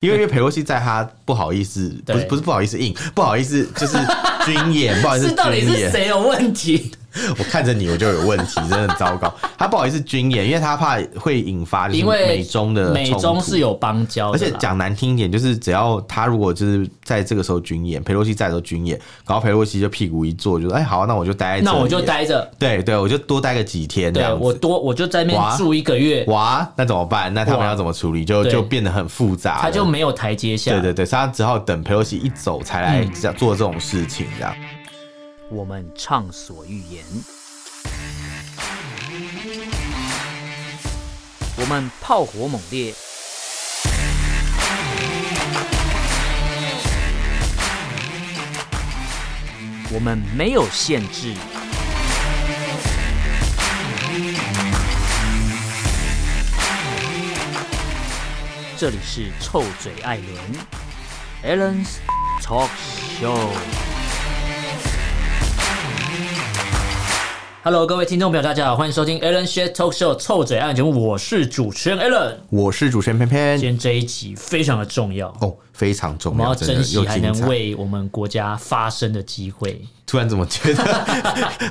因为因为裴洛西在他不好意思，不是不是不好意思硬，不好意思就是 军演，不好意思军演，是到底是谁有问题？我看着你，我就有问题，真的很糟糕。他不好意思军演，因为他怕会引发因为美中的美中是有邦交，而且讲难听一点，就是只要他如果就是在这个时候军演，佩洛西在的时候军演，然后佩洛西就屁股一坐，就说：“哎，好，那我就待那我就待着，对对，我就多待个几天，这样我多我就在那边住一个月。哇，那怎么办？那他们要怎么处理？就就变得很复杂，他就没有台阶下。对对对，所以他只好等佩洛西一走才来做这种事情，这样。我们畅所欲言。我们炮火猛烈，我们没有限制。这里是臭嘴艾伦 Allen's Talk Show。Hello，各位听众朋友，大家好，欢迎收听 Alan Shay Talk Show 臭嘴艾伦节目，我是主持人 Alan，我是主持人偏偏，今天这一集非常的重要。哦，非常重要，我们要珍惜还能为我们国家发声的机会。突然怎么觉得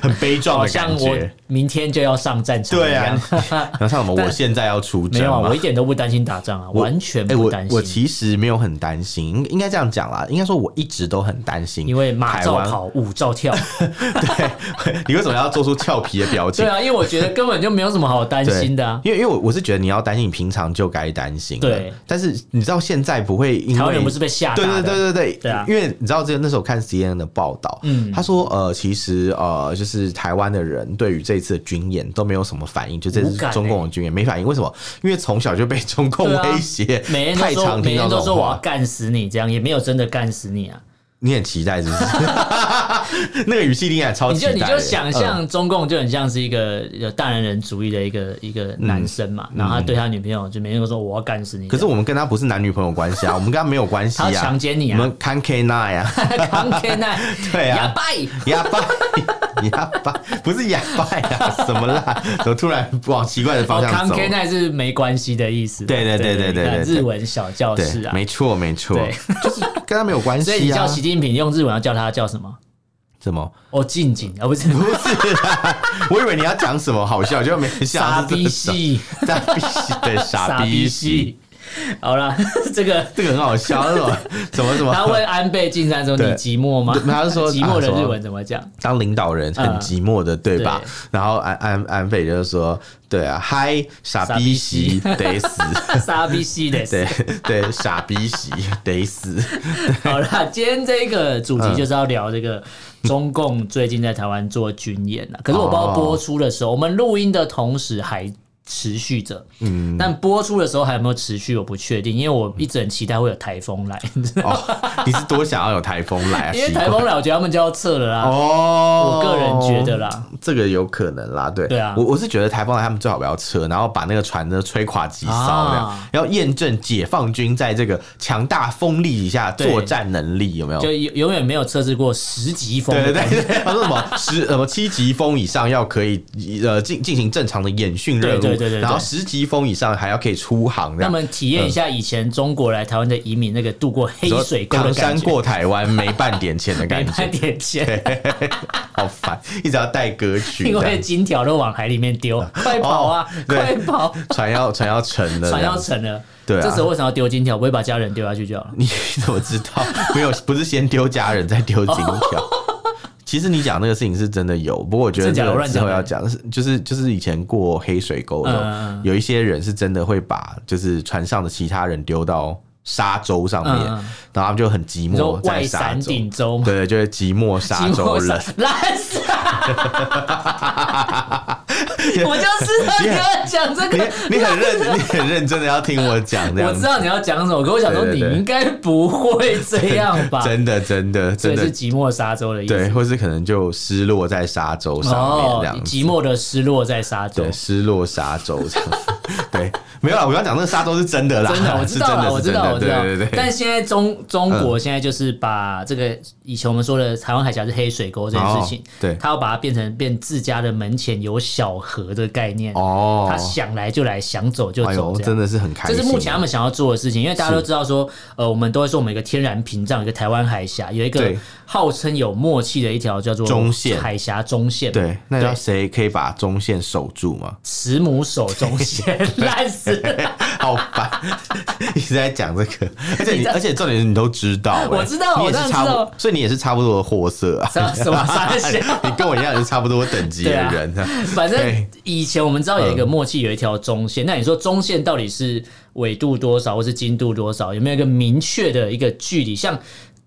很悲壮的感觉？我明天就要上战场。对啊，然后像什么？我现在要出 征。没有，我一点都不担心打仗啊，完全不担心。我其实没有很担心，应应该这样讲啦。应该说我一直都很担心，因为马照跑，舞照跳。对，你为什么要做出俏皮的表情？对啊，因为我觉得根本就没有什么好担心的啊。因为因为我我是觉得你要担心，你平常就该担心。对，但是你知道现在不会，因为人不是被吓？对对对对对对啊！因为你知道这个那时候看 CNN 的报道，嗯，他说呃，其实。呃，就是台湾的人对于这一次的军演都没有什么反应，就这是中共的军演没反应。为什么？因为从小就被中共威胁，每天都说，每天都说我要干死你，这样也没有真的干死你啊。你很期待是不是？那个语气听起来超期待。你就你就想象中共就很像是一个有大男人主义的一个一个男生嘛，然后他对他女朋友就每天都说我要干死你。可是我们跟他不是男女朋友关系啊，我们跟他没有关系啊。他强奸你啊？我们扛 K 奈啊，扛 K 奈，对啊，哑巴，哑巴，哑巴，不是哑巴呀？什么啦？怎么突然往奇怪的方向走？康 K 奈是没关系的意思。对对对对对，日文小教室啊，没错没错，就是跟他没有关系啊。习近平用日文要叫他叫什么？什么？哦，静静啊，不是不是，我以为你要讲什么好笑，就没想到傻逼戏，傻逼戏，对，傻逼戏。好了，这个这个很好笑，是吧？什么什么？他问安倍晋三说：“你寂寞吗？”他是说：“ 寂寞的日文怎么讲？”当领导人很寂寞的，对吧？然后安安安倍就是说：“对啊，嗨，傻逼戏得死，傻逼戏得死，对对，傻逼戏得死。”好啦，今天这个主题就是要聊这个中共最近在台湾做军演了。可是我不知道播出的时候，我们录音的同时还。持续着，嗯，但播出的时候还有没有持续，我不确定，因为我一直很期待会有台风来。哦，你是多想要有台风来啊？因为台风来，我觉得他们就要撤了啦。哦，我个人觉得啦，这个有可能啦。对，对啊，我我是觉得台风来，他们最好不要撤，然后把那个船呢吹垮击烧，要验证解放军在这个强大风力底下作战能力有没有？就永远没有测试过十级风。对对对，他说什么十什么七级风以上要可以呃进进行正常的演训任务。对对对，然后十级风以上还要可以出航，让他们体验一下以前中国来台湾的移民那个渡过黑水沟的感觉，过台湾没半点钱的感觉，没半点钱，好烦，一直要带歌曲，因为金条都往海里面丢，快跑啊，快跑，船要船要沉了，船要沉了，对，这时候为什么要丢金条？不会把家人丢下去就好了？你怎么知道？没有，不是先丢家人再丢金条。其实你讲那个事情是真的有，不过我觉得之后要讲是就是就是以前过黑水沟的时候，有一些人是真的会把就是船上的其他人丢到沙洲上面，然后他们就很寂寞在沙洲，对对，就是寂寞沙洲人。我就知道你要讲这个，你很认，你很认 真的要听我讲这样。我知道你要讲什么，可我想说你应该不会这样吧？真的，真的，真的是寂寞沙洲的意思。对，或是可能就失落在沙洲上面这样。寂寞的失落在沙洲，对，失落沙洲这样。对，没有啦，我要讲那个沙洲是真的啦，真的，我知道了，我知道，我知道。对对对。但现在中中国现在就是把这个以前我们说的台湾海峡是黑水沟这件事情，对，他要把它变成变自家的门前有小河的概念哦，他想来就来，想走就走，真的是很开心。这是目前他们想要做的事情，因为大家都知道说，呃，我们都会说我们一个天然屏障，一个台湾海峡有一个号称有默契的一条叫做中线。海峡中线，对，那要谁可以把中线守住吗？慈母守中线，烂死了，好烦，一直在讲这个，而且你，而且重点是你都知道，我知道，你也是差不多，所以你也是差不多的货色啊？你跟我一样是差不多等级的人，反正以前我们知道有一个默契，有一条中线，那你说中线到底是纬度多少，或是经度多少？有没有一个明确的一个距离？像。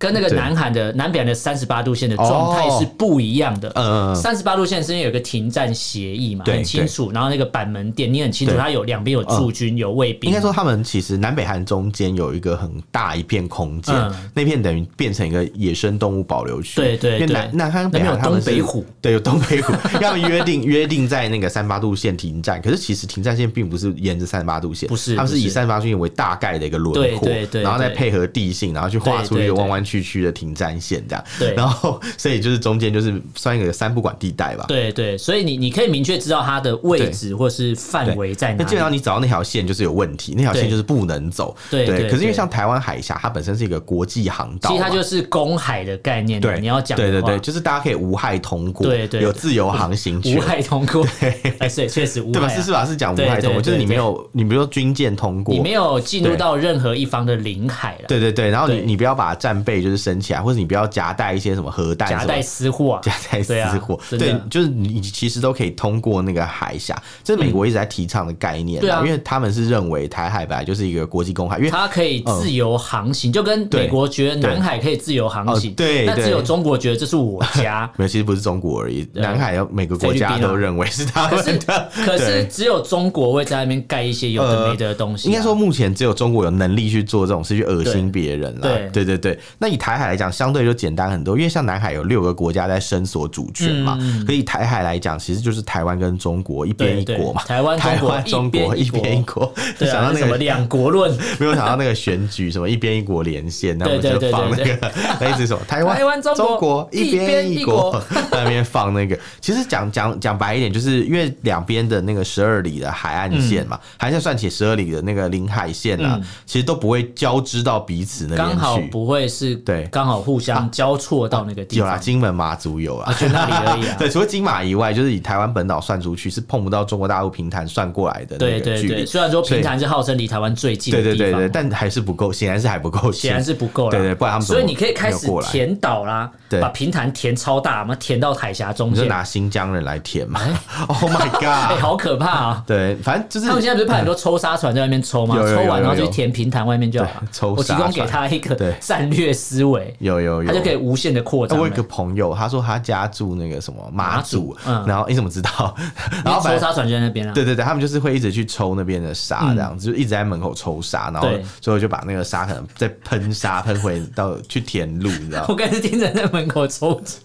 跟那个南韩的南北韩的三十八度线的状态是不一样的。嗯，三十八度线是因为有个停战协议嘛，很清楚。然后那个板门店你很清楚，它有两边有驻军有卫兵。应该说他们其实南北韩中间有一个很大一片空间，那片等于变成一个野生动物保留区。对对对。南南韩北韩他们东北虎，对，有东北虎。要么约定约定在那个三十八度线停战，可是其实停战线并不是沿着三十八度线，不是，他们是以三十八度线为大概的一个轮廓，对对，然后再配合地形，然后去画出一个弯弯曲。区区的停战线这样，对，然后所以就是中间就是算一个三不管地带吧。对对，所以你你可以明确知道它的位置或是范围在哪基本上你找到那条线就是有问题，那条线就是不能走。对对。可是因为像台湾海峡，它本身是一个国际航道，其实它就是公海的概念。对，你要讲。对对对，就是大家可以无害通过，对对，有自由航行权。无害通过。对，哎，对，确实无害。对吧？是是吧？是讲无害通过，就是你没有，你比如说军舰通过，你没有进入到任何一方的领海了。对对对，然后你你不要把战备就是升起来，或者你不要夹带一些什么核弹，夹带私货，夹带私货，对，就是你其实都可以通过那个海峡，这是美国一直在提倡的概念，对啊，因为他们是认为台海本来就是一个国际公海，因为它可以自由航行，就跟美国觉得南海可以自由航行，对，但只有中国觉得这是我家，没有，其实不是中国而已，南海要每个国家都认为是他们的，可是只有中国会在那边盖一些有的没的东西，应该说目前只有中国有能力去做这种事，去恶心别人了，对，对对对，那以台海来讲，相对就简单很多，因为像南海有六个国家在伸索主权嘛，所以台海来讲，其实就是台湾跟中国一边一国嘛。台湾、台湾、中国一边一国。想到那个什么两国论，没有想到那个选举什么一边一国连线，那我们就放那个那一直说 台湾、台湾、中国一边一国，在那边放那个。其实讲讲讲白一点，就是因为两边的那个十二里的海岸线嘛，还是算起十二里的那个领海线啊，其实都不会交织到彼此那边去，刚好不会是对，刚好互相交错到那个地方。有啦，金门、马祖有啊，就那里而已啊。对，除了金马以外，就是以台湾本岛算出去是碰不到中国大陆平潭算过来的那个距离。对对对，虽然说平潭是号称离台湾最近的地方，对对对，但还是不够，显然是还不够，显然是不够了。对对，不然他们所以你可以开始填岛啦，把平潭填超大嘛，填到海峡中间，你就拿新疆人来填嘛。Oh my god，好可怕啊！对，反正就是他们现在不是派很多抽沙船在外面抽吗？抽完然后就填平潭外面就好了。抽我提供给他一个战略思维，有有有，他就可以无限的扩张。我有一个朋友，他说他家住那个什么马祖，然后你怎么知道？然后抽沙船就在那边啊。对对对，他们就是会一直去抽那边的沙，这样子就一直在门口抽沙，然后最后就把那个沙可能再喷沙喷回到去填路，你知道？我刚才听着在门口抽沙，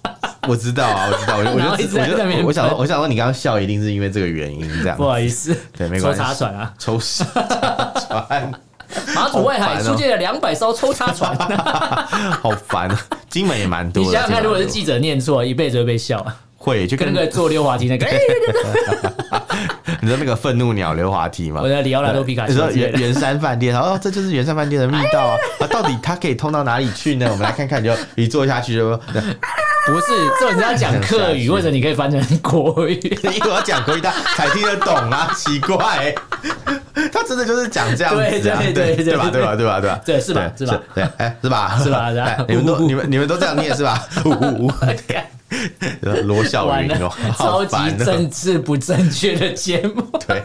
我知道啊，我知道，我就 我就我我想我想说你刚刚笑一定是因为这个原因这样。不好意思，对，没关系。抽沙船啊，抽沙船。马祖外海出现了两百艘抽插船，好烦啊！金门也蛮多。你想想看，如果是记者念错，一辈子会被笑。会就跟那个坐溜滑梯那个，你知道那个愤怒鸟溜滑梯吗？我在里奥纳多皮卡丘。你说圆圆山饭店，哦，这就是圆山饭店的密道啊！啊，到底它可以通到哪里去呢？我们来看看，就一坐下去就 不是，这人家讲客语，或者你可以翻成国语，因为我要讲国语，他才听得懂啊！奇怪，他真的就是讲这样子，对对对对吧？对吧？对吧？对吧？对是吧？是吧？对，哎，是吧？是吧？你们都你们你们都这样念是吧？呜呜呜。罗小云哦，超级政治不正确的节目，对，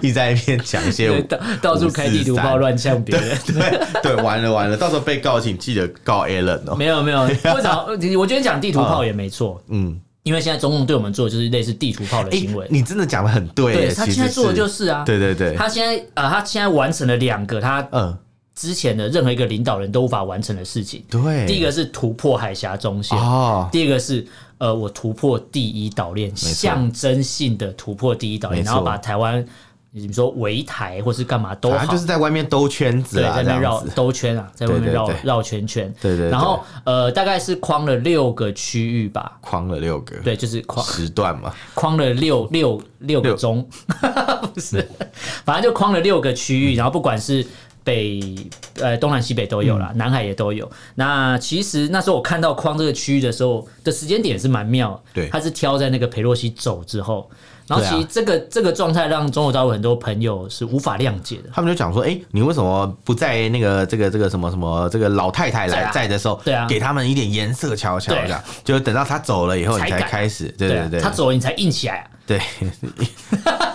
一直在一边讲一些到到处开地图炮乱呛别人，对对，完了完了，到时候被告，请记得告 Allen 哦。没有没有，为啥？我觉得讲地图炮也没错，嗯，因为现在中共对我们做的就是类似地图炮的行为。你真的讲的很对，对他现在做的就是啊，对对对，他现在呃，他现在完成了两个他嗯。之前的任何一个领导人都无法完成的事情。对，第一个是突破海峡中线，哦，第二个是呃，我突破第一岛链，象征性的突破第一岛链，然后把台湾你说围台或是干嘛都好，他就是在外面兜圈子啊，在那边绕兜圈啊，在外面绕绕圈圈。对对。然后呃，大概是框了六个区域吧，框了六个，对，就是框时段嘛，框了六六六个钟，不是，反正就框了六个区域，然后不管是。北呃东南西北都有啦，嗯、南海也都有。那其实那时候我看到框这个区域的时候的时间点是蛮妙，对，他是挑在那个裴洛西走之后，然后其实这个、啊、这个状态让中国大陆很多朋友是无法谅解的。他们就讲说，哎、欸，你为什么不在那个这个这个什么什么这个老太太来在的时候，对啊，给他们一点颜色瞧瞧，这样，就等到他走了以后你才开始，对对对，他走了你才硬起来啊，对。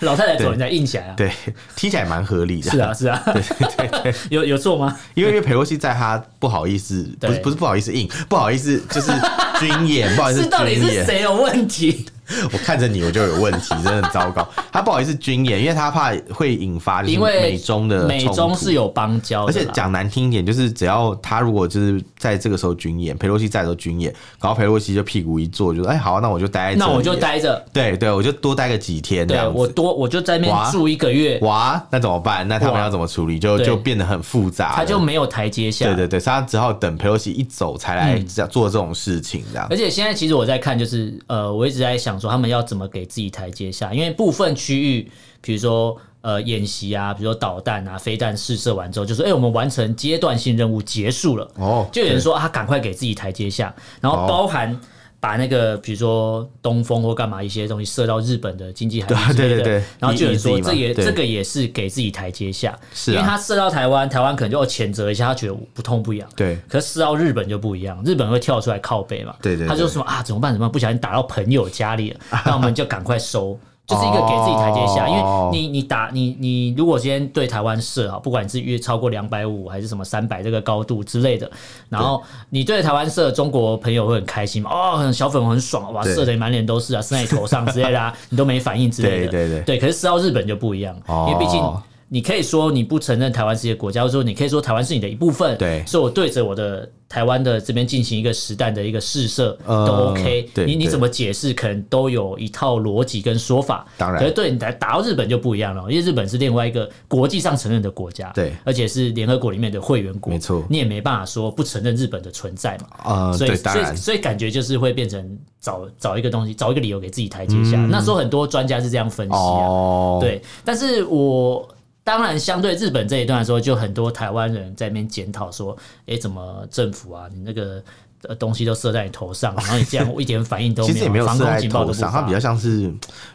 老太太走，人家硬起来啊！对，听起来蛮合理的。是啊，是啊，对 对对，有有错吗？因为因为裴洛西在他不好意思，不是不是不好意思硬，不好意思就是 军演，不好意思军演，到底是谁有问题？我看着你，我就有问题，真的很糟糕。他不好意思军演，因为他怕会引发因为美中的美中是有邦交，而且讲难听一点，就是只要他如果就是在这个时候军演，佩洛西在的时候军演，然后佩洛西就屁股一坐，就说：“哎，好，那我就待在这里，那我就待着。”对对，我就多待个几天。对，我多我就在那边住一个月。哇，那怎么办？那他们要怎么处理？就就变得很复杂，他就没有台阶下。对对对，他只好等佩洛西一走才来做这种事情，这样。而且现在其实我在看，就是呃，我一直在想说他们要怎么。给自己台阶下，因为部分区域，比如说呃演习啊，比如说导弹啊、飞弹试射完之后，就说哎、欸，我们完成阶段性任务结束了。哦，就有人说啊，赶快给自己台阶下，然后包含把那个比如说东风或干嘛一些东西射到日本的经济海域之类的，对对对，然后就有人说这也这个也是给自己台阶下，是因为他射到台湾，台湾可能就要谴责一下，他觉得不痛不痒。对，可是射到日本就不一样，日本会跳出来靠背嘛。对对，他就说啊，怎么办？怎么办？不小心打到朋友家里了，那我们就赶快收。就是一个给自己台阶下，因为你你打你你如果今天对台湾射啊，不管你是越超过两百五还是什么三百这个高度之类的，然后你对台湾射，中国朋友会很开心嘛？哦，小粉红很爽，哇，射的满脸都是啊，射在你头上之类的，啊，你都没反应之类的。对对对，对，可是射到日本就不一样，因为毕竟。你可以说你不承认台湾是一个国家，或者说你可以说台湾是你的一部分。对，所以我对着我的台湾的这边进行一个实弹的一个试射都 OK。对，你你怎么解释，可能都有一套逻辑跟说法。当然，可是对你来打到日本就不一样了，因为日本是另外一个国际上承认的国家，对，而且是联合国里面的会员国，没错，你也没办法说不承认日本的存在嘛。啊，所以所以所以感觉就是会变成找找一个东西，找一个理由给自己台阶下。那时候很多专家是这样分析啊，对，但是我。当然，相对日本这一段来说，就很多台湾人在那边检讨说：“哎，怎么政府啊，你那个。”呃，东西都射在你头上，然后你这样 一点反应都没有，其实也没有射在头上，它比较像是，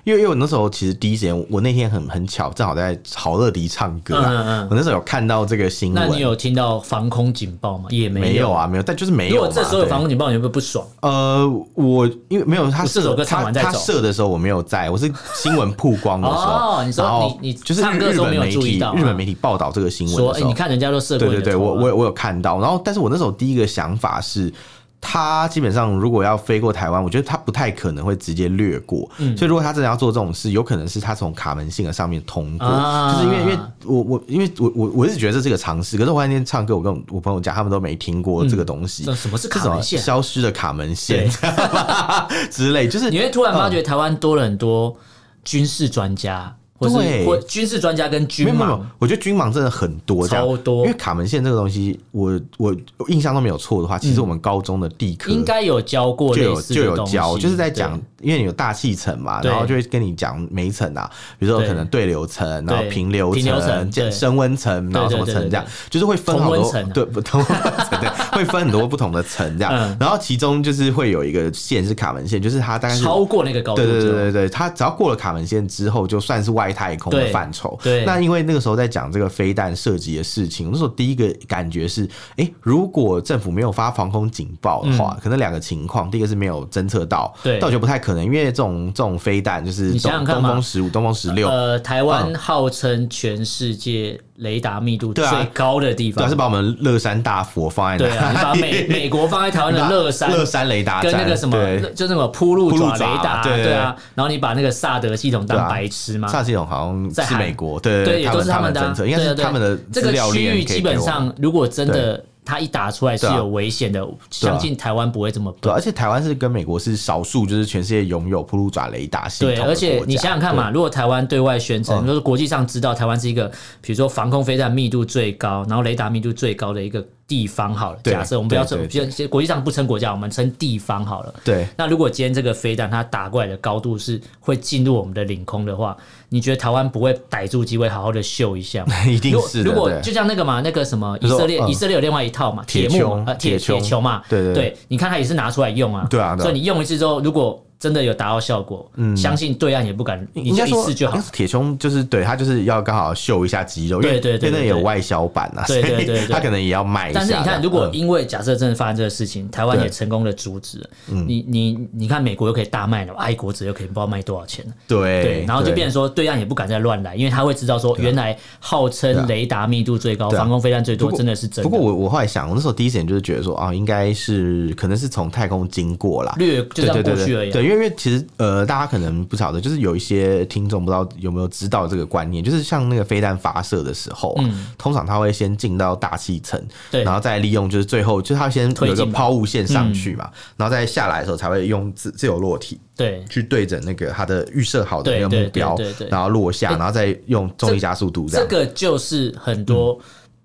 因为因为我那时候其实第一时间，我那天很很巧，正好在好乐迪唱歌，嗯嗯，我那时候有看到这个新闻。那你有听到防空警报吗？也没有啊，没有，但就是没有。如果这时候有防空警报，你会不会不爽？呃，我因为没有他这首歌唱完再走，他射的时候我没有在，我是新闻曝光的时候。哦，你说你你就是日本媒体日本媒体报道这个新闻说，哎，你看人家都射过，对对对，我我我有看到，然后但是我那时候第一个想法是。他基本上如果要飞过台湾，我觉得他不太可能会直接掠过。嗯，所以如果他真的要做这种事，有可能是他从卡门线的上面通过，啊、就是因为因为我我因为我我我一直觉得这是个尝试。可是我那天唱歌，我跟我朋友讲，他们都没听过这个东西。嗯、什么是卡门线？消失的卡门线 之类，就是你会突然发觉台湾多了很多军事专家。对，或军事专家跟军盲，我觉得军盲真的很多，超多。因为卡门线这个东西，我我印象都没有错的话，其实我们高中的地科应该有教过，就有就有教，就是在讲，因为你有大气层嘛，然后就会跟你讲每层啊，比如说可能对。流层，然后平流层、升温层，然后什么层这样，就是会分好多对不同层，对，会分很多不同的层这样。然后其中就是会有一个线是卡门线，就是它大概超过那个高度，对对对对，它只要过了卡门线之后，就算是外。太空的范畴，对，那因为那个时候在讲这个飞弹射击的事情，那时候第一个感觉是，哎，如果政府没有发防空警报的话，可能两个情况，第一个是没有侦测到，对，但我觉得不太可能，因为这种这种飞弹就是你想想看嘛，东风十五、东风十六，呃，台湾号称全世界雷达密度最高的地方，主要是把我们乐山大佛放在那，对啊，你把美 美国放在台湾的乐山乐山雷达跟那个什么，就那个铺路爪雷达，对啊，然后你把那个萨德系统当白痴吗？萨系统好像是美国，对对，也都是他们的政策，应该是他们的这个区域基本上，如果真的它一打出来是有危险的，相信台湾不会这么笨。对，而且台湾是跟美国是少数，就是全世界拥有铺路爪雷达系统。对，而且你想想看嘛，如果台湾对外宣称，就是国际上知道台湾是一个，比如说防空飞弹密度最高，然后雷达密度最高的一个。地方好了，假设我们不要称，就国际上不称国家，我们称地方好了。对。那如果今天这个飞弹它打过来的高度是会进入我们的领空的话，你觉得台湾不会逮住机会好好的秀一下吗？一定是。如果就像那个嘛，那个什么以色列，以色列有另外一套嘛，铁幕呃铁铁球嘛，对对对，你看它也是拿出来用啊。对啊。所以你用一次之后，如果真的有达到效果，嗯，相信对岸也不敢，你就一次就好。铁胸就是对他就是要刚好秀一下肌肉，对对对，因为有外销版啊，对对对，他可能也要卖一下。但是你看，如果因为假设真的发生这个事情，台湾也成功的阻止，你你你看美国又可以大卖了，爱国者又可以不知道卖多少钱，对对，然后就变成说对岸也不敢再乱来，因为他会知道说原来号称雷达密度最高、防空飞弹最多，真的是真的。不过我我后来想，我那时候第一时间就是觉得说啊，应该是可能是从太空经过啦，略就这样过去而已。对，因为其实呃。呃，大家可能不晓得，就是有一些听众不知道有没有知道这个观念，就是像那个飞弹发射的时候，嗯，通常它会先进到大气层，对，然后再利用就是最后就是它先有一个抛物线上去嘛，然后再下来的时候才会用自自由落体，对，去对准那个它的预设好的那个目标，然后落下，然后再用重力加速度这样。这个就是很多。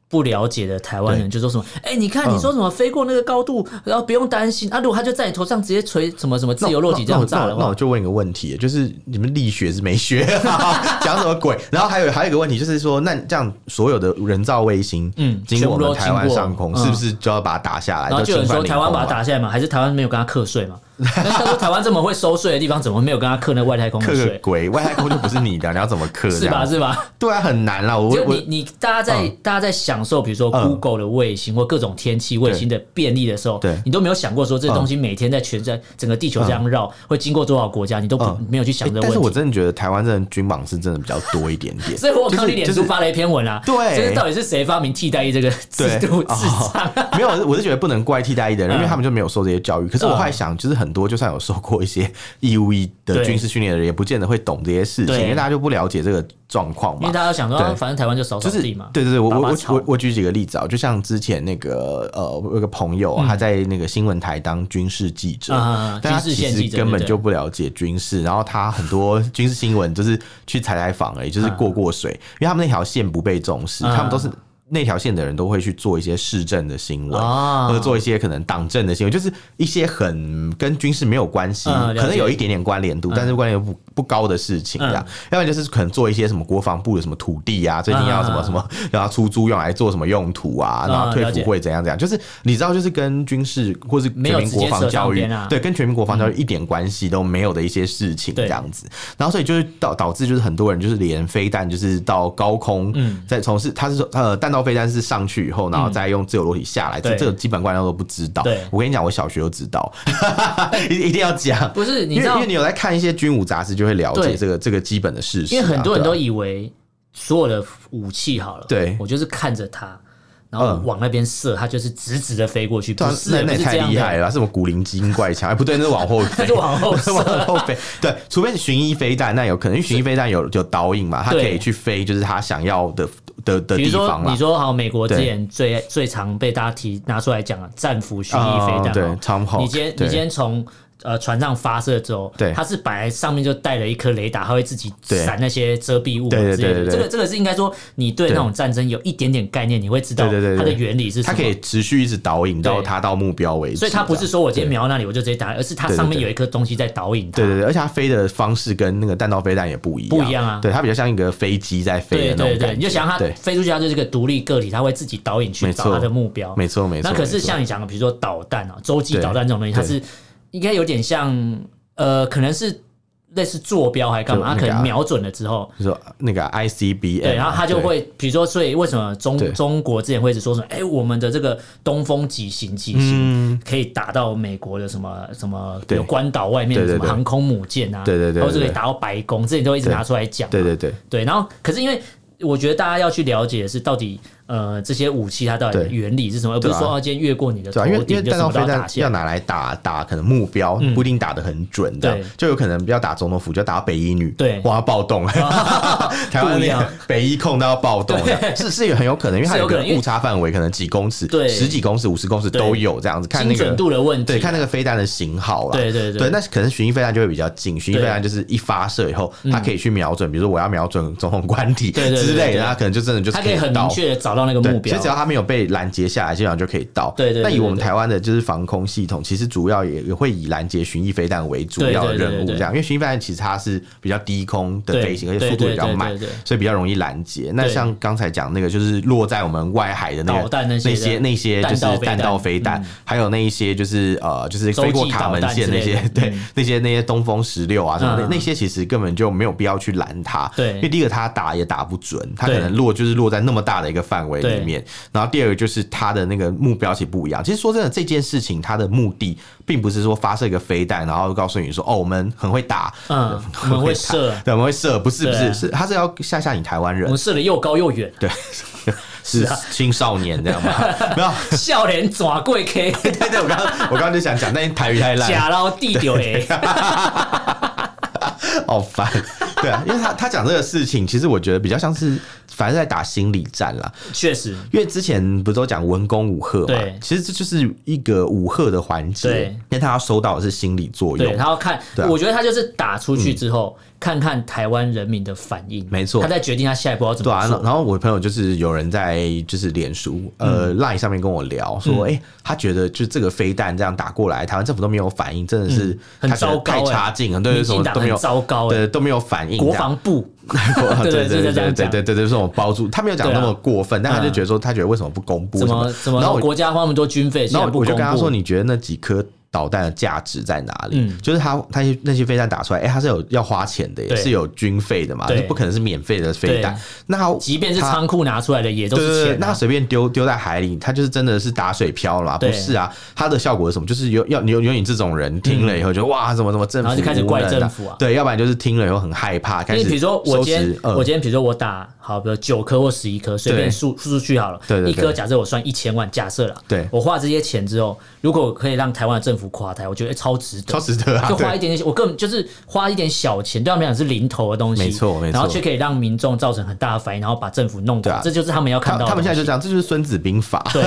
不了解的台湾人就说什么？哎，你看你说什么飞过那个高度，然后不用担心啊？如果他就在你头上直接锤什么什么自由落体这样炸的话，那我就问一个问题，就是你们力学是没学，讲什么鬼？然后还有还有一个问题就是说，那这样所有的人造卫星，嗯，经过我们台湾上空，是不是就要把它打下来？然后就有人说台湾把它打下来嘛？还是台湾没有跟他课税嘛？他说台湾这么会收税的地方，怎么没有跟他克那外太空的税？鬼，外太空就不是你的，你要怎么课？是吧？是吧？对啊，很难啦。我就你你大家在大家在享受，比如说 Google 的卫星或各种天气卫星的便利的时候，对，你都没有想过说这东西每天在全在整个地球这样绕，会经过多少国家，你都不没有去想这个问题。但是我真的觉得台湾真的军榜是真的比较多一点点。所以我看你脸书发了一篇文啊，对，就是到底是谁发明替代役这个制度智障？没有，我是觉得不能怪替代役的人，因为他们就没有受这些教育。可是我后来想，就是很多就算有受。过一些 义务役的军事训练的人，也不见得会懂这些事情，因为大家就不了解这个状况嘛。因为大家想说，反正台湾就扫扫地嘛。对对对，我我我我举几个例子啊，就像之前那个呃，我有个朋友，他在那个新闻台当军事记者，但他其实根本就不了解军事，然后他很多军事新闻就是去采采访而已，就是过过水，因为他们那条线不被重视，他们都是。那条线的人都会去做一些市政的新闻，或者做一些可能党政的新闻，就是一些很跟军事没有关系，可能有一点点关联度，但是关联度不不高的事情，这样。要不然就是可能做一些什么国防部的什么土地啊，最近要什么什么要出租用来做什么用途啊，然后退辅会怎样怎样，就是你知道，就是跟军事或是全民国防教育，对，跟全民国防教育一点关系都没有的一些事情，这样子。然后所以就是导导致就是很多人就是连飞弹就是到高空，在从事他是说呃弹道。飞弹是上去以后，然后再用自由落体下来，这这个基本观念都不知道。对我跟你讲，我小学就知道，一一定要讲。不是，因为因为你有在看一些军武杂志，就会了解这个这个基本的事实。因为很多人都以为所有的武器好了，对我就是看着它，然后往那边射，它就是直直的飞过去。不是，那也太厉害了，什么古灵精怪枪？哎，不对，那是往后飞，往后往后飞。对，除非是巡弋飞弹，那有可能，因为巡弋飞弹有有导引嘛，它可以去飞，就是它想要的。的的地方，嘛，你说好，美国之前最最常被大家提拿出来讲了战斧巡弋飞弹，对，超好。你今天你今天从呃船上发射之后，对，它是本来上面就带了一颗雷达，它会自己闪那些遮蔽物之类的。这个这个是应该说，你对那种战争有一点点概念，你会知道它的原理是什么。它可以持续一直导引到它到目标为止。所以它不是说我今天瞄那里我就直接打，而是它上面有一颗东西在导引它。对对对，而且它飞的方式跟那个弹道飞弹也不一样，不一样啊。对，它比较像一个飞机在飞对对，你就想它飞出去，它就是个独立个体，它会自己导引去找它的目标。没错没错。那可是像你讲的，比如说导弹啊，洲际导弹这种东西，它是应该有点像。呃，可能是类似坐标还干嘛？他可能瞄准了之后，就说那个 ICBM，对，然后他就会，比如说，所以为什么中中国之前会一直说什么？哎，我们的这个东风几型几型可以打到美国的什么什么，比如关岛外面的什么航空母舰啊，对对对，或者可以打到白宫，之前都一直拿出来讲，对对对对。然后可是因为我觉得大家要去了解的是，到底呃，这些武器它到底的原理是什么？而不是说哦，今天越过你的头顶，因为弹道飞弹要拿来打打可能目标，不一定打得很准的，就有可能不要打总统府，就打北一女，对，哇，暴动，台湾那样。北一控都要暴动，是是有很有可能，因为它有个误差范围，可能几公尺、十几公尺、五十公尺都有这样子，看那个准度的问题，对，看那个飞弹的型号了，对对对，那可能巡弋飞弹就会比较近，巡弋飞弹就是一发射以后，它可以去瞄准，比如说我要瞄准总统官邸之类的，它可能就真的就是可以很明确的找到那个目标。他没有被拦截下来，基本上就可以到。对对。那以我们台湾的就是防空系统，其实主要也也会以拦截巡弋飞弹为主要的任务，这样。因为巡弋飞弹其实它是比较低空的飞行，而且速度也比较慢，所以比较容易拦截。那像刚才讲那个，就是落在我们外海的那个那些那些就是弹道飞弹，还有那一些就是呃就是飞过卡门线那些，对那些那些东风十六啊什么的那些，其实根本就没有必要去拦它。对。因为第一个它打也打不准，它可能落就是落在那么大的一个范围里面。然后第二个就是它的那个目标其实不一样。其实说真的，这件事情它的目的并不是说发射一个飞弹，然后告诉你说哦，我们很会打，嗯，我们会射，对，我们会射，不是不是是，它是要吓吓你台湾人。我们射的又高又远，对，是青少年这样吗？没有，笑脸抓贵 K，对对，我刚刚我刚刚就想讲，但台语太烂，假捞地丢哎，好烦，对啊，因为他他讲这个事情，其实我觉得比较像是。反正在打心理战啦，确实，因为之前不是都讲文攻武赫嘛，对，其实这就是一个武赫的环节，对，因为他要收到的是心理作用，对，他要看，我觉得他就是打出去之后，看看台湾人民的反应，没错，他在决定他下一步要怎么做。然后我朋友就是有人在就是脸书呃 Line 上面跟我聊说，哎，他觉得就这个飞弹这样打过来，台湾政府都没有反应，真的是很糟糕，太差劲了，对，什么都没有，糟糕，对，都没有反应，国防部。对对对对对对对对，这种包住，他没有讲那么过分，但他就觉得说，他觉得为什么不公布？怎么怎么？然后国家花那么多军费，然后我就跟他说，你觉得那几颗？导弹的价值在哪里？嗯，就是他他那些飞弹打出来，哎，他是有要花钱的，也是有军费的嘛，就不可能是免费的飞弹。那即便是仓库拿出来的，也都是钱。那随便丢丢在海里，他就是真的是打水漂了？不是啊，它的效果是什么？就是有要有有你这种人听了以后，就哇，怎么怎么政府，然后就开始怪政府啊？对，要不然就是听了以后很害怕，开始。比如说我今天我今天比如说我打好，比如九颗或十一颗，随便输输出去好了，对对，一颗假设我算一千万，假设了，对，我花这些钱之后，如果可以让台湾的政府垮台，我觉得超值得，超值得啊！就花一点点，我根本就是花一点小钱，对他们来讲是零头的东西，没错没错，然后却可以让民众造成很大的反应，然后把政府弄掉，这就是他们要看到的。他们现在就这样，这就是《孙子兵法》对，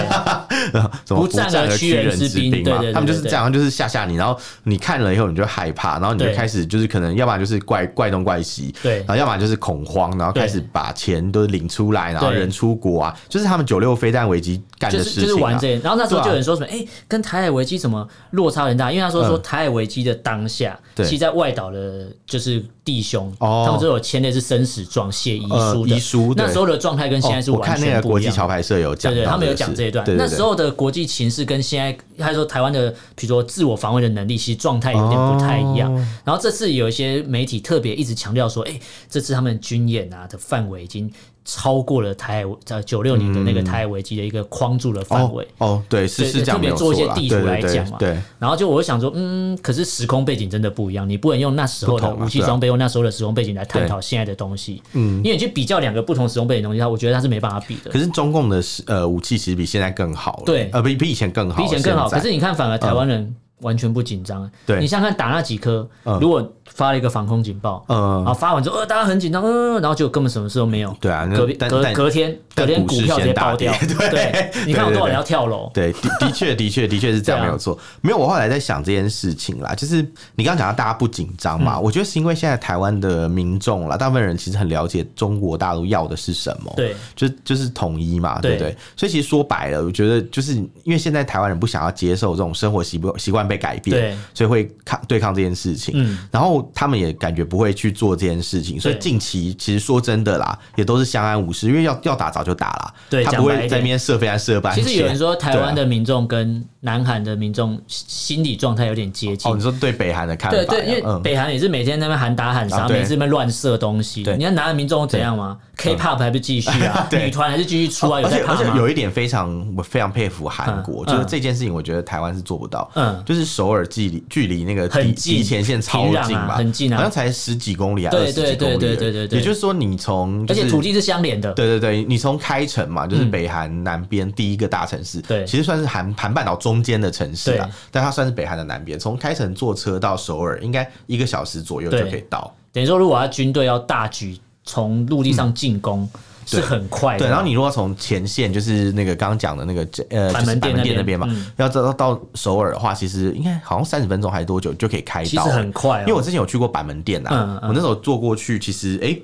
不战而屈人之兵嘛，他们就是这样，就是吓吓你，然后你看了以后你就害怕，然后你就开始就是可能要不然就是怪怪东怪西，对，然后要不然就是恐慌，然后开始把钱都领出来，然后人出国啊，就是他们九六飞弹危机干的事情，就是玩这。然后那时候就有人说什么，哎，跟台海危机什么落差很大，因为他说。说台海危机的当下，其实在外岛的，就是弟兄，他们都有签的是生死状、写遗书的。遗书那时候的状态跟现在是完全不一样。我看那个国际桥牌社有讲，对对，他们有讲这一段。那时候的国际情势跟现在，他说台湾的，比如说自我防卫的能力，其实状态有点不太一样。然后这次有一些媒体特别一直强调说，哎，这次他们军演啊的范围已经。超过了台海在九六年的那个台海危机的一个框住的范围。哦，对，是是这样，特别做一些地图来讲嘛，对。然后就我就想说，嗯，可是时空背景真的不一样，你不能用那时候的武器装备，用那时候的时空背景来探讨现在的东西，嗯，因为你去比较两个不同时空背景的东西，它我觉得它是没办法比的。可是中共的呃武器其实比现在更好，对，呃，比比以前更好，比以前更好。可是你看，反而台湾人完全不紧张，对，你想想看打那几颗，如果。发了一个防空警报，嗯，然后发完之后，呃，大家很紧张，嗯，然后就根本什么事都没有。对啊，隔隔隔天，隔天股票直接爆掉。对，你看有多少人要跳楼？对，的的确的确的确是这样，没有错。没有，我后来在想这件事情啦，就是你刚刚讲到大家不紧张嘛，我觉得是因为现在台湾的民众啦，大部分人其实很了解中国大陆要的是什么，对，就就是统一嘛，对不对？所以其实说白了，我觉得就是因为现在台湾人不想要接受这种生活习惯习惯被改变，对，所以会抗对抗这件事情，嗯，然后。他们也感觉不会去做这件事情，所以近期其实说真的啦，也都是相安无事，因为要要打早就打了，对，他不会在那边射飞弹射半天。其实有人说台湾的民众跟南韩的民众心理状态有点接近。哦，你说对北韩的看法？对对，因为北韩也是每天在那边喊打喊杀，每次在那边乱射东西。你看南韩民众怎样吗？K-pop 还不继续啊？女团还是继续出啊？而且而且有一点非常我非常佩服韩国，就是这件事情，我觉得台湾是做不到。嗯，就是是首尔距离距离那个很近，前线超近吧？很近啊，好像才十几公里啊，对对对对对对。也就是说，你从而且土地是相连的，对对对，你从开城嘛，就是北韩南边第一个大城市，对，其实算是韩韩半岛中间的城市啊，但它算是北韩的南边。从开城坐车到首尔，应该一个小时左右就可以到。等于说，如果他军队要大举从陆地上进攻。是很快的，对。然后你如果从前线，就是那个刚刚讲的那个呃板门店那边嘛，要到到首尔的话，其实应该好像三十分钟还是多久就可以开到，其实很快。因为我之前有去过板门店啊，我那时候坐过去，其实哎。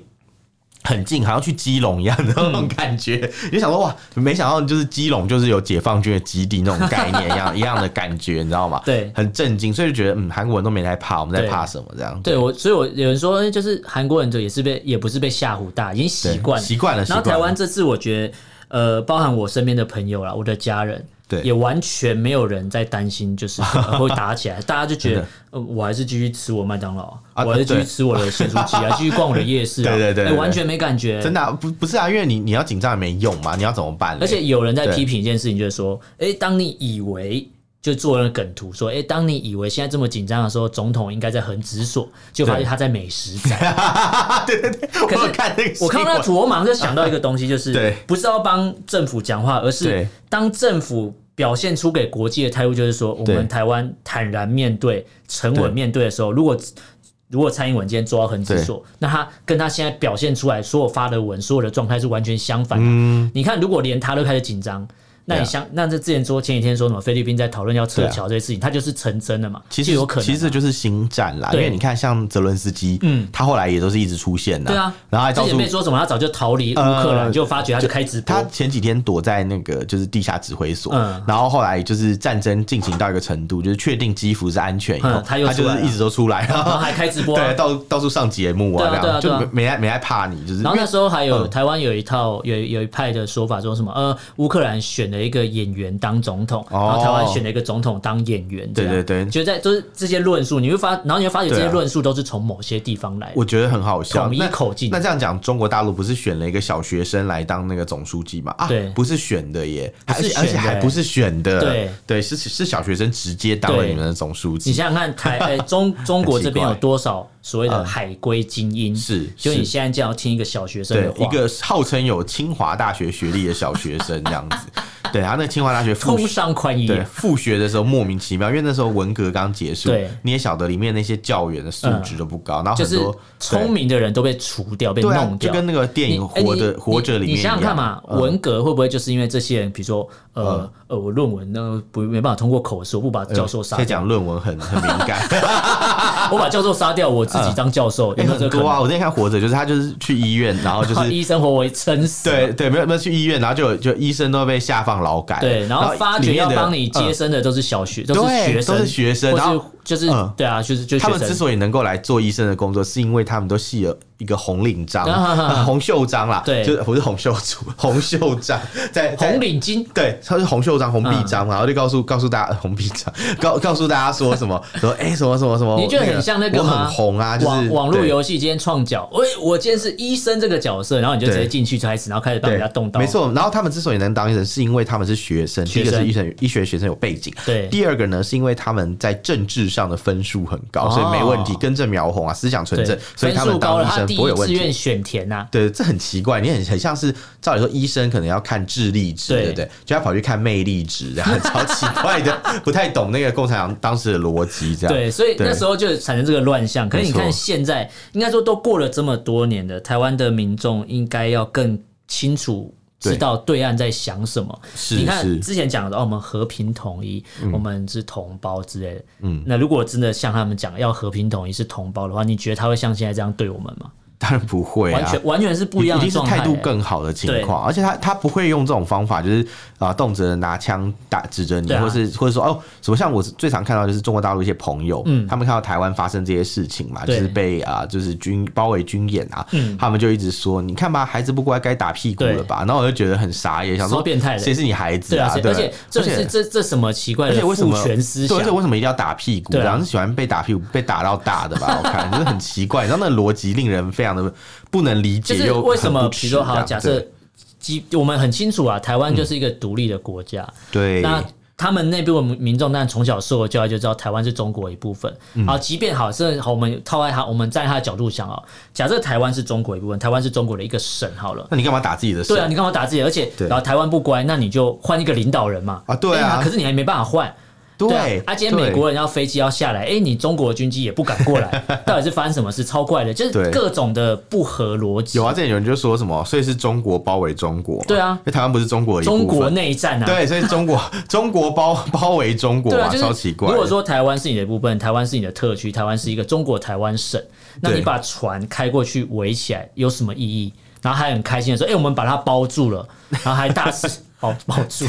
很近，好像去基隆一样的那种感觉。嗯、你就想说哇，没想到就是基隆就是有解放军的基地那种概念一样 一样的感觉，你知道吗？对，很震惊，所以就觉得嗯，韩国人都没在怕，我们在怕什么这样？对，对我，所以我有人说，就是韩国人就也是被也不是被吓唬大，已经习惯习惯了。然后台湾这次，我觉得呃，包含我身边的朋友啦，我的家人。对，也完全没有人在担心，就是 会打起来，大家就觉得，呃，我还是继续吃我麦当劳，我还是继续吃我的咸酥鸡啊，继续逛我的夜市啊，对对对，完全没感觉，真的不不是啊，因为你你要紧张也没用嘛，你要怎么办？而且有人在批评一件事情，就是说，哎，当你以为。就做了梗图说，哎、欸，当你以为现在这么紧张的时候，总统应该在横指所，就发现他在美食展。对 对对，可是看那个，我看到那图，我马上就想到一个东西，就 是对，不是要帮政府讲话，而是当政府表现出给国际的态度，就是说，我们台湾坦然面对、沉稳面对的时候，如果如果蔡英文今天做到横指所，那他跟他现在表现出来所有发的文、所有的状态是完全相反的。嗯，你看，如果连他都开始紧张。那你想，那这之前说前几天说什么菲律宾在讨论要撤侨这些事情，它就是成真的嘛？其实有可能，其实就是新战啦。因为你看，像泽伦斯基，嗯，他后来也都是一直出现的。对啊，然后还之前被说什么他早就逃离乌克兰，就发觉他就开直播。他前几天躲在那个就是地下指挥所，嗯然后后来就是战争进行到一个程度，就是确定基辅是安全以后，他又他就是一直都出来，然后还开直播，对，到到处上节目啊，这样就没没没害怕你，就是。然后那时候还有台湾有一套有有一派的说法，说什么呃，乌克兰选了一个演员。当总统，然后台湾选了一个总统当演员，对对对，就在就是这些论述，你会发，然后你会发现这些论述都是从某些地方来的，我觉得很好笑，统一口径。那这样讲，中国大陆不是选了一个小学生来当那个总书记嘛？啊，对，不是选的耶，还是而且还不是选的，对。对，是是小学生直接当了你们的总书记。你想想看，台 中中国这边有多少所谓的海归精英？是，就你现在这样听一个小学生的话，一个号称有清华大学学历的小学生这样子。对他，那清华大学通商宽衣，对，复学的时候莫名其妙，因为那时候文革刚结束，对，你也晓得里面那些教员的素质都不高，然后很多聪明的人都被除掉，被弄掉，就跟那个电影《活的活着》里面，你想想看嘛，文革会不会就是因为这些人，比如说呃呃，我论文呢不没办法通过口试，我不把教授杀掉，讲论文很很敏感 我把教授杀掉，我自己当教授，很多啊。我那天看《活着》，就是他就是去医院，然后就是医生活活撑死，对对，没有没有去医院，然后就就医生都被下放劳改，对，然后。发觉要帮你接生的都是小学，都是学生，都是学生，然后就是对啊，就是就他们之所以能够来做医生的工作，是因为他们都系了一个红领章、红袖章啦，对，就是不是红袖组，红袖章 在红领巾，对，他是红袖章、红臂章，然后就告诉告诉大家红臂章，告 告诉大家说什么说哎什么什么什么，你觉得很像那个我？很红啊，就是网络游戏今天创角，我，我今天是医生这个角色，然后你就直接进去开始，然后开始帮人家动刀，没错。然后他们之所以能当医生，是因为他们是学生，第一个是医生医学学生有背景，对。第二个呢，是因为他们在政治上的分数很高，所以没问题，根正苗红啊，思想纯正，所以他们当医生不会有。志愿选填呐，对，这很奇怪，你很很像是照理说医生可能要看智力值，对不对？就要跑去看魅力值，这样超奇怪的，不太懂那个共产党当时的逻辑，这样。对，所以那时候就产生这个乱象。可是你看现在，应该说都过了这么多年的台湾的民众，应该要更清楚。知道对岸在想什么？是，你看之前讲的，哦，我们和平统一，嗯、我们是同胞之类的。嗯，那如果真的像他们讲要和平统一是同胞的话，你觉得他会像现在这样对我们吗？当然不会、啊，完全完全是不一样一定是态度更好的情况。而且他他不会用这种方法，就是啊，动辄拿枪打指着你，啊、或是或者说哦，什么像我最常看到就是中国大陆一些朋友，嗯，他们看到台湾发生这些事情嘛，就是被啊，就是军包围军演啊，嗯，他们就一直说，你看吧，孩子不乖，该打屁股了吧？然后我就觉得很傻眼，想说变态，谁是你孩子啊？对，而且这是这这什么奇怪的父权思想？而且为什么一定要打屁股？然后是喜欢被打屁股，被打到大的吧？我看 就是很奇怪，然后那逻辑令人非常的不。能理解，就是为什么？比如说，好，假设基我们很清楚啊，台湾就是一个独立的国家。对，那他们内部民众，但从小受的教育就知道台湾是中国一部分。嗯、啊，即便好，是好，我们套在他，我们站在他的角度想啊，假设台湾是中国一部分，台湾是中国的一个省好了，那你干嘛打自己的省？对啊，你干嘛打自己？而且，然后台湾不乖，那你就换一个领导人嘛。啊，对啊，可是你还没办法换。对，啊，今天美国人要飞机要下来，哎，你中国的军机也不敢过来，到底是发生什么事？超怪的，就是各种的不合逻辑。有啊，这里有人就说什么，所以是中国包围中国。对啊，因为台湾不是中国的一部分。中国内战啊。对，所以中国 中国包包围中国啊，超奇怪。如果说台湾是你的一部分，台湾是你的特区，台湾是一个中国台湾省，那你把船开过去围起来有什么意义？然后还很开心的说，哎，我们把它包住了，然后还大肆 包包住。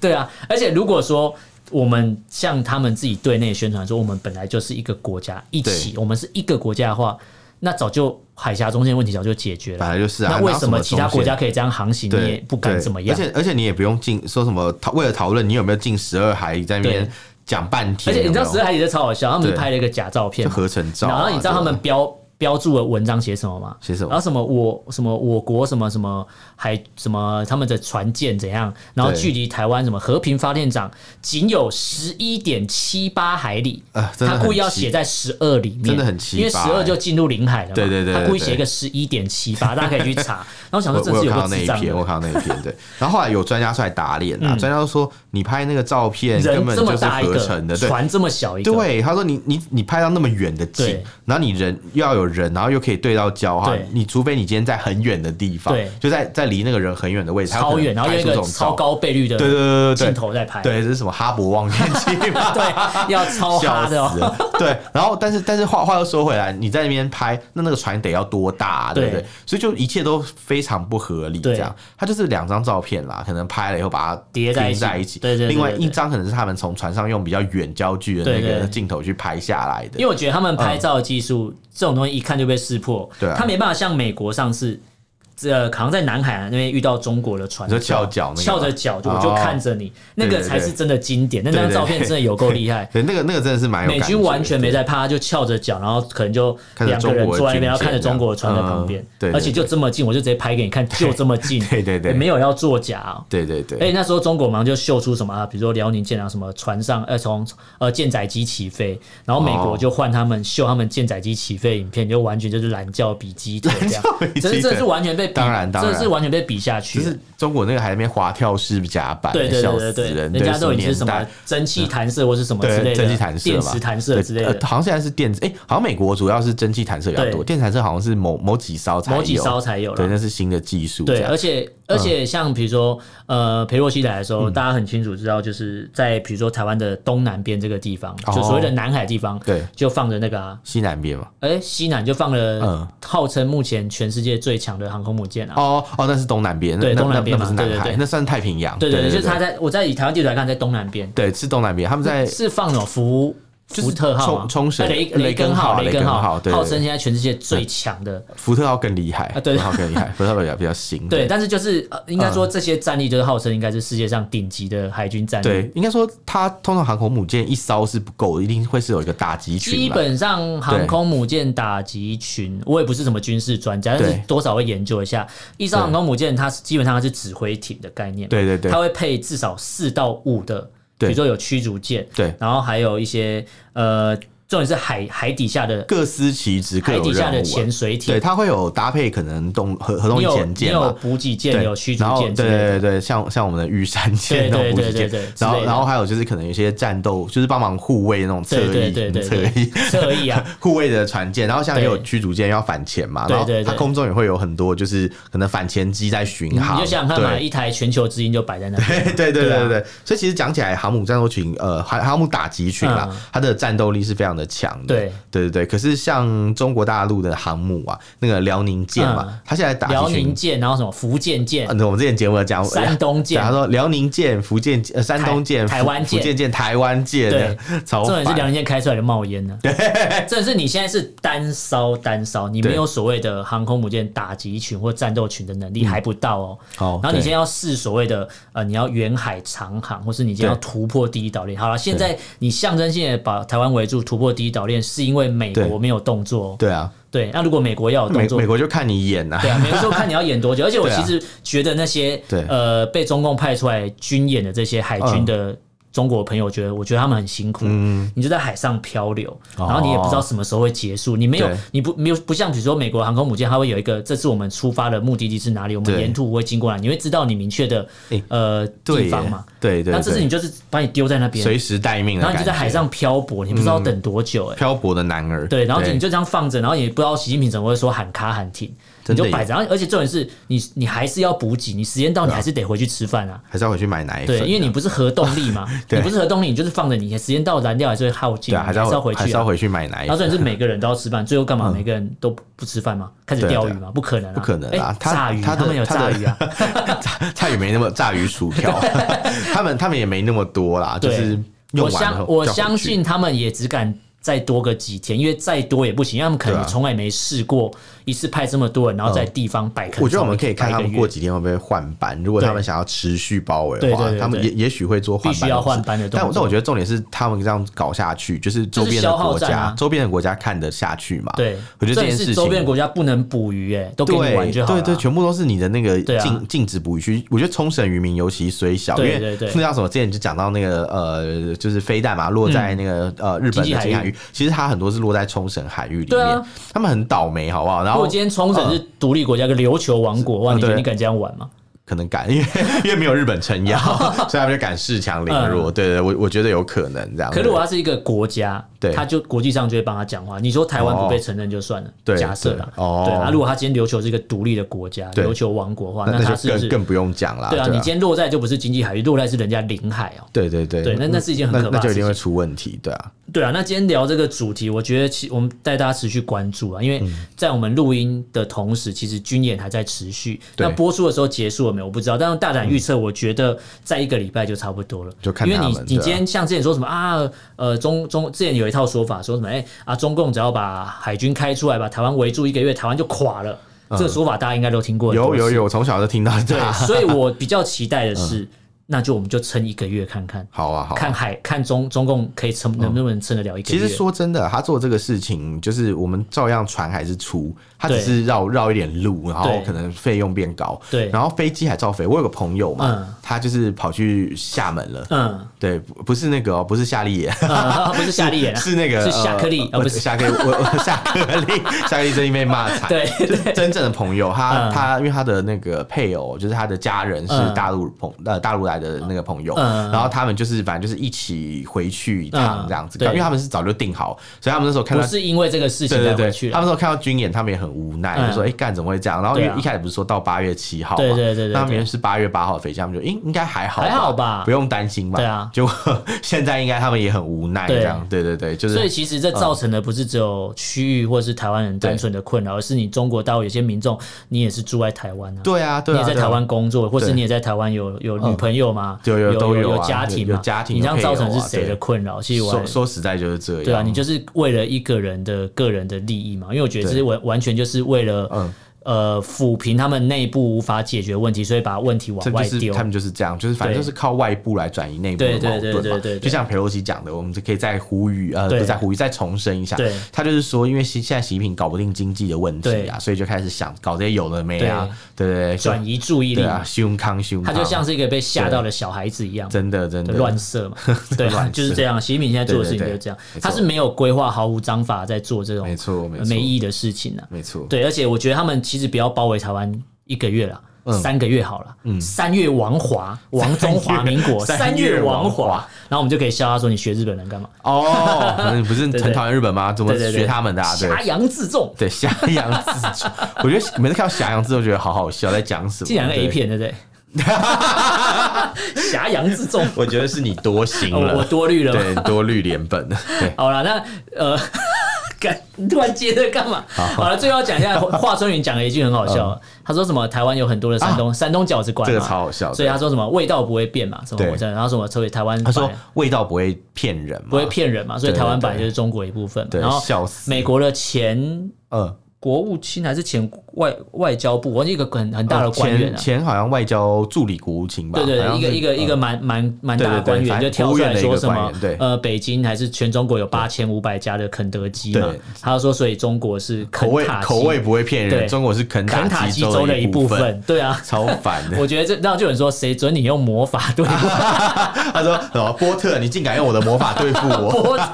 对啊，而且如果说。我们向他们自己对内宣传说，我们本来就是一个国家，一起，我们是一个国家的话，那早就海峡中线问题早就解决了。本来就是啊，那为什么其他国家可以这样航行，你也不敢怎么样？而且而且你也不用进说什么讨为了讨论你有没有进十二海里在那边讲半天。而且你知道十二海里的超好笑，他们拍了一个假照片，合成照，然后你知道他们标。标注的文章写什么吗？写什么？然后什么我什么我国什么什么海什么他们的船舰怎样？然后距离台湾什么和平发电厂仅有十一点七八海里。啊，他故意要写在十二里面，真的很奇葩。因为十二就进入领海了嘛。对对对。他故意写一个十一点七八，大家可以去查。然后想说这是有那一篇。我看到那一篇，对。然后后来有专家出来打脸啊，专家都说你拍那个照片根本就是合成的，船这么小一个。对，他说你你你拍到那么远的景，然后你人又要有人，然后又可以对。到焦哈，你除非你今天在很远的地方，对就在在离那个人很远的位置，超远，然后用一个超高倍率的对对对对镜头在拍，对，这是什么哈勃望远镜？对，要超哈的哦。对，然后但是但是话话又说回来，你在那边拍，那那个船得要多大，对不对？所以就一切都非常不合理，这样。他就是两张照片啦，可能拍了以后把它叠在一起，对对。另外一张可能是他们从船上用比较远焦距的那个镜头去拍下来的。因为我觉得他们拍照技术这种东西一看就被识破。对啊，他没办法像美国上次。这可能在南海那边遇到中国的船，就翘脚，翘着脚，我就看着你，那个才是真的经典。那张照片真的有够厉害。对，那个那个真的是蛮有。美军完全没在怕，就翘着脚，然后可能就两个人坐在那边，然后看着中国的船在旁边，对而且就这么近，我就直接拍给你看，就这么近。对对对，没有要作假。对对对。哎，那时候中国马上就秀出什么啊，比如说辽宁舰啊，什么船上呃从呃舰载机起飞，然后美国就换他们秀他们舰载机起飞影片，就完全就是懒觉比鸡腿这样，真的是完全被当然当然。这是完全被比下去，就是中国那个还在那边滑跳式甲板，对对对对，人家都已经是什么蒸汽弹射或是什么之类的，蒸汽弹射、电磁弹射之类的。好像现在是电子，哎，好像美国主要是蒸汽弹射比较多，电磁弹射好像是某某几艘才有，某几艘才有，对，那是新的技术。对，而且而且像比如说，呃，裴洛西来的时候，大家很清楚知道，就是在比如说台湾的东南边这个地方，就所谓的南海地方，对，就放着那个西南边嘛，哎，西南就放了，号称目前全世界最强的航空母舰啊，哦哦，那是东南边。对，东南边嘛，对对对，那算是太平洋。对对对，就是他在我在以台湾地图来看，在东南边。对，是东南边，他们在是放了福。福特号、冲绳雷雷根号、雷根号，号称现在全世界最强的。福特号更厉害啊，对，号更厉害，福特号比较比较新。对，但是就是应该说这些战力就是号称应该是世界上顶级的海军战力。对，应该说它通常航空母舰一艘是不够的，一定会是有一个打击群。基本上航空母舰打击群，我也不是什么军事专家，但是多少会研究一下。一艘航空母舰它基本上它是指挥艇的概念，对对对，它会配至少四到五的，比如说有驱逐舰，对，然后还有一些呃。重点是海海底下的各司其职，海底下的潜水艇，对，它会有搭配，可能动核核动力潜舰有补给舰，有驱逐舰，对对对，像像我们的玉山舰那种补给舰，然后然后还有就是可能有些战斗，就是帮忙护卫那种侧翼，侧翼。侧翼啊，护卫的船舰，然后像也有驱逐舰要反潜嘛，然后它空中也会有很多就是可能反潜机在巡航，你就想看嘛，一台全球之鹰就摆在那，对 对对对对，所以其实讲起来，航母战斗群，呃，航航母打击群啦，它的战斗力是非常的强的，对。对对对，可是像中国大陆的航母啊，那个辽宁舰嘛，他现在打辽宁舰，然后什么福建舰，嗯，我们之前节目有讲山东舰，他说辽宁舰、福建呃山东舰、台湾舰、福建舰、台湾舰，对，重点是辽宁舰开出来就冒烟了，对，这是你现在是单烧单烧，你没有所谓的航空母舰打击群或战斗群的能力还不到哦，好，然后你现在要试所谓的呃，你要远海长航，或是你今天要突破第一岛链，好了，现在你象征性的把台湾围住，突破第一岛链是因为美国没有动作，对啊，对，那如果美国要有动作，美国就看你演呐，对啊，美国就看你要演多久。而且我其实觉得那些呃被中共派出来军演的这些海军的中国朋友觉得，我觉得他们很辛苦。嗯，你就在海上漂流，然后你也不知道什么时候会结束。你没有，你不没有不像比如说美国航空母舰，它会有一个，这次我们出发的目的地是哪里？我们沿途会经过哪？你会知道你明确的呃地方嘛？对对。那这次你就是把你丢在那边，随时待命，然后你就在海上漂泊，你不知道等多久。哎，漂泊的男儿。对，然后你就这样放着，然后也不知道习近平怎么会说喊卡喊停。你就摆着，然后而且重点是你，你还是要补给，你时间到你还是得回去吃饭啊，还是要回去买奶粉。对，因为你不是核动力嘛，你不是核动力，你就是放着，你时间到燃料还是会耗尽，还是要回去，还是要回去买奶粉。然后重点是每个人都要吃饭，最后干嘛？每个人都不吃饭吗？开始钓鱼吗？不可能，不可能啊！炸鱼，他们有炸鱼啊，炸鱼没那么炸鱼薯条，他们他们也没那么多啦，就是我相我相信他们也只敢。再多个几天，因为再多也不行，因为他们可能从来没试过一次派这么多人，然后在地方摆坑。我觉得我们可以看他们过几天会不会换班。如果他们想要持续包围的话，他们也也许会做换班。必须要换班的。但但我觉得重点是他们这样搞下去，就是周边的国家，周边的国家看得下去嘛？对，我觉得这件事情，周边的国家不能捕鱼，哎，都给你玩就好。对对，全部都是你的那个禁禁止捕鱼区。我觉得冲绳渔民尤其虽小，因为 那叫什么？之前就讲到那个呃，就是飞弹嘛，落在那个呃日本的近海域，其实它很多。是落在冲绳海域里面，啊、他们很倒霉，好不好？然后，如果今天冲绳是独立国家，个琉球王国，哇，你觉得你敢这样玩吗？可能敢，因为 因为没有日本撑腰，所以他们就敢恃强凌弱。对对，我我觉得有可能这样。可是如果他是一个国家，对，他就国际上就会帮他讲话。你说台湾不被承认就算了，假设了，对啊。如果他今天琉球是一个独立的国家，琉球王国的话，那他是更更不用讲了？对啊，你今天落在就不是经济海域，落在是人家领海哦。对对对，对，那那是一件很可怕的事情，那就一定会出问题。对啊，对啊。那今天聊这个主题，我觉得其我们带大家持续关注啊，因为在我们录音的同时，其实军演还在持续。那播出的时候结束了没有？我不知道，但是大胆。预测，我觉得在一个礼拜就差不多了，就看因为你你今天像之前说什么啊，呃中中之前有一套说法说什么哎啊中共只要把海军开出来，把台湾围住一个月，台湾就垮了。这个说法大家应该都听过。有有有，从小就听到。对，所以我比较期待的 是。那就我们就撑一个月看看，好啊，好，看海看中中共可以撑能不能撑得了一个月。其实说真的，他做这个事情，就是我们照样船还是出，他只是绕绕一点路，然后可能费用变高，对，然后飞机还照飞。我有个朋友嘛，他就是跑去厦门了，嗯，对，不是那个哦，不是夏利野，不是夏利野，是那个是夏克利，不是夏克利，夏克利，夏克利 最近被骂惨，对，真正的朋友，他他因为他的那个配偶就是他的家人是大陆朋呃大陆来的那个朋友，嗯。然后他们就是反正就是一起回去一趟这样子，因为他们是早就定好，所以他们那时候看到不是因为这个事情才回去，他们那时候看到军演，他们也很无奈，就说：“哎，干怎么会这样？”然后因为一开始不是说到八月七号嘛，对对对，那别人是八月八号飞机，他们就应应该还好，还好吧，不用担心吧？对啊，就现在应该他们也很无奈这样，对。对对，就是。所以其实这造成的不是只有区域或者是台湾人单纯的困扰，而是你中国大陆有些民众，你也是住在台湾啊，对啊，你也在台湾工作，或是你也在台湾有有女朋友吗？有有有家庭嘛？家庭，你这样造成是谁的困扰？其实我说实在就是这样。对啊，你就是为了一个人的个人的利益嘛？因为我觉得这是完完全就是为了呃抚平他们内部无法解决问题，所以把问题往外丢。他们就是这样，就是反正就是靠外部来转移内部的矛盾嘛。就像裴洛西讲的，我们就可以再呼吁呃，不再呼吁，再重申一下。他就是说，因为现现在习近平搞不定经济的问题啊，所以就开始想搞这些有的没啊，对。对对，转移注意力。啊，胸康胸，他就像是一个被吓到的小孩子一样，真的真的。乱射嘛，对，就是这样。习近平现在做的事情就是这样，他是没有规划、毫无章法在做这种没错没错。没意义的事情呢，没错。对，而且我觉得他们其实不要包围台湾一个月了，三个月好了，三月王华，王中华民国，三月王华，然后我们就可以笑他说，你学日本人干嘛？哦，你不是很讨厌日本吗？怎么学他们的？啊？挟洋自重，对，挟洋自重。我觉得每次看到挟洋自重，觉得好好笑，在讲什么？这两个 A 片，对不对？挟洋自重，我觉得是你多心了，我多虑了，对，多虑脸本。好了，那呃。你突然接着干嘛？好了，最后讲一下 华春莹讲了一句很好笑，他说什么台湾有很多的山东山东饺子馆，这个超好笑。所以他说什么味道不会变嘛？什么？然后什么？所以台湾他说味道不会骗人，不会骗人嘛？所以台湾本来就是中国一部分。然后美国的前呃国务卿还是前外外交部，我一个很很大的官员、啊，前前好像外交助理国务卿吧？对对对，一个一个一个蛮蛮蛮大的官员，就跳出来说什么？对，呃，北京还是全中国有八千五百家的肯德基嘛？他说，所以中国是肯口味口味不会骗人，中国是肯肯塔基州的一部分。对啊，超烦的。我觉得这然后就有人说，谁准你用魔法对付？他说什么波特，你竟敢用我的魔法对付我？波特，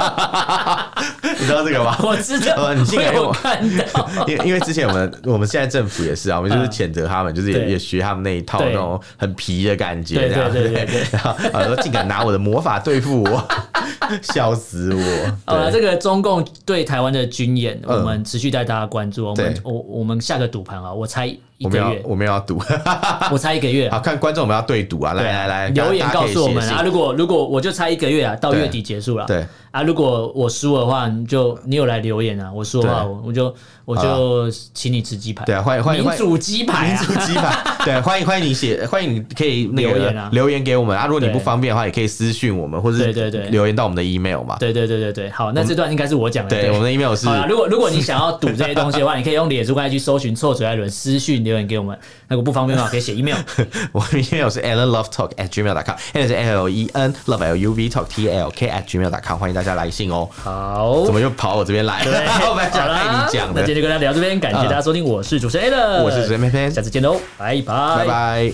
你知道这个吗？我知道，你竟敢用我看到。因因为之前我们我们现在政府也是啊，我们就是谴责他们，就是也也学他们那一套那种很皮的感觉，这样对对对对。然后 啊说竟敢拿我的魔法对付我，笑死我！好了，这个中共对台湾的军演，我们持续带大家关注。我们我我们下个赌盘啊，我猜一个月，我们要赌，我猜一个月。好看观众，我们要对赌啊！来来来，留言告诉我们啊！如果如果我就猜一个月啊，到月底结束了。对啊，如果我输的话，你就你有来留言啊，我输的话，我就。我就请你吃鸡排。对啊，欢迎欢迎民主鸡排，民主鸡排。对，欢迎欢迎你写，欢迎你可以留言啊，留言给我们啊。如果你不方便的话，也可以私讯我们，或者对对对，留言到我们的 email 嘛。对对对对对，好，那这段应该是我讲的。对，我们的 email 是。如果如果你想要赌这些东西的话，你可以用脸书过去搜寻臭嘴艾伦，私讯留言给我们，那个不方便的话可以写 email。我的 email 是 allenlovetalk at gmail.com，allen 是 L E N love L U V talk T L K at gmail.com，欢迎大家来信哦。好，怎么又跑我这边来了？我们讲了，你讲的，那今天就跟大家聊这边，感谢大家收听，我是主持人 Allen，我是主持人偏偏，下次见喽，拜拜拜拜。